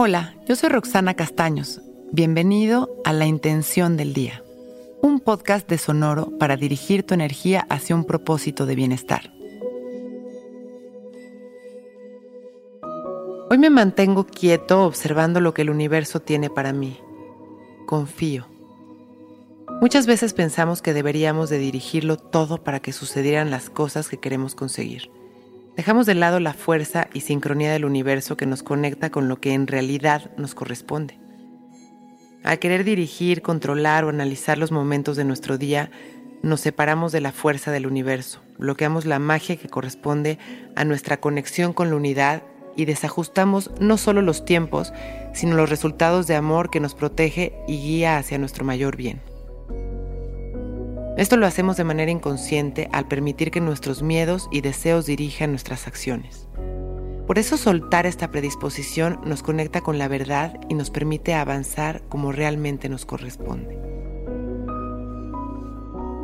Hola, yo soy Roxana Castaños. Bienvenido a La Intención del Día, un podcast de Sonoro para dirigir tu energía hacia un propósito de bienestar. Hoy me mantengo quieto observando lo que el universo tiene para mí. Confío. Muchas veces pensamos que deberíamos de dirigirlo todo para que sucedieran las cosas que queremos conseguir. Dejamos de lado la fuerza y sincronía del universo que nos conecta con lo que en realidad nos corresponde. Al querer dirigir, controlar o analizar los momentos de nuestro día, nos separamos de la fuerza del universo, bloqueamos la magia que corresponde a nuestra conexión con la unidad y desajustamos no solo los tiempos, sino los resultados de amor que nos protege y guía hacia nuestro mayor bien. Esto lo hacemos de manera inconsciente al permitir que nuestros miedos y deseos dirijan nuestras acciones. Por eso soltar esta predisposición nos conecta con la verdad y nos permite avanzar como realmente nos corresponde.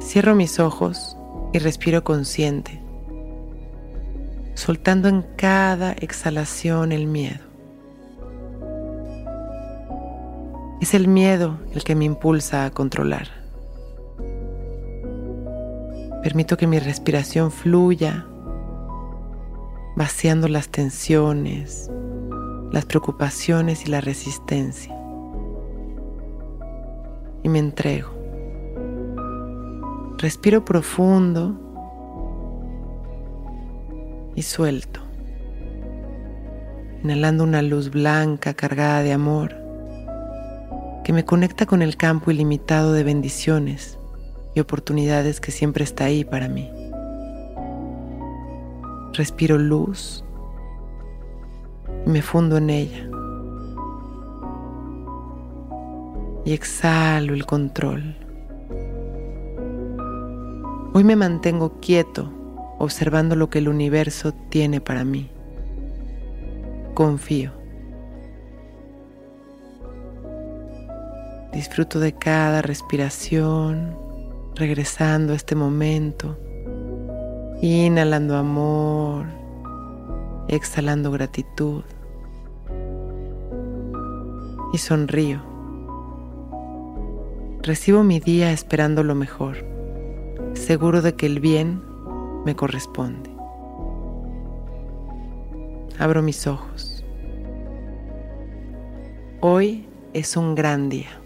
Cierro mis ojos y respiro consciente, soltando en cada exhalación el miedo. Es el miedo el que me impulsa a controlar. Permito que mi respiración fluya, vaciando las tensiones, las preocupaciones y la resistencia. Y me entrego. Respiro profundo y suelto. Inhalando una luz blanca cargada de amor que me conecta con el campo ilimitado de bendiciones y oportunidades que siempre está ahí para mí. Respiro luz y me fundo en ella. Y exhalo el control. Hoy me mantengo quieto observando lo que el universo tiene para mí. Confío. Disfruto de cada respiración regresando a este momento, inhalando amor, exhalando gratitud y sonrío. Recibo mi día esperando lo mejor, seguro de que el bien me corresponde. Abro mis ojos. Hoy es un gran día.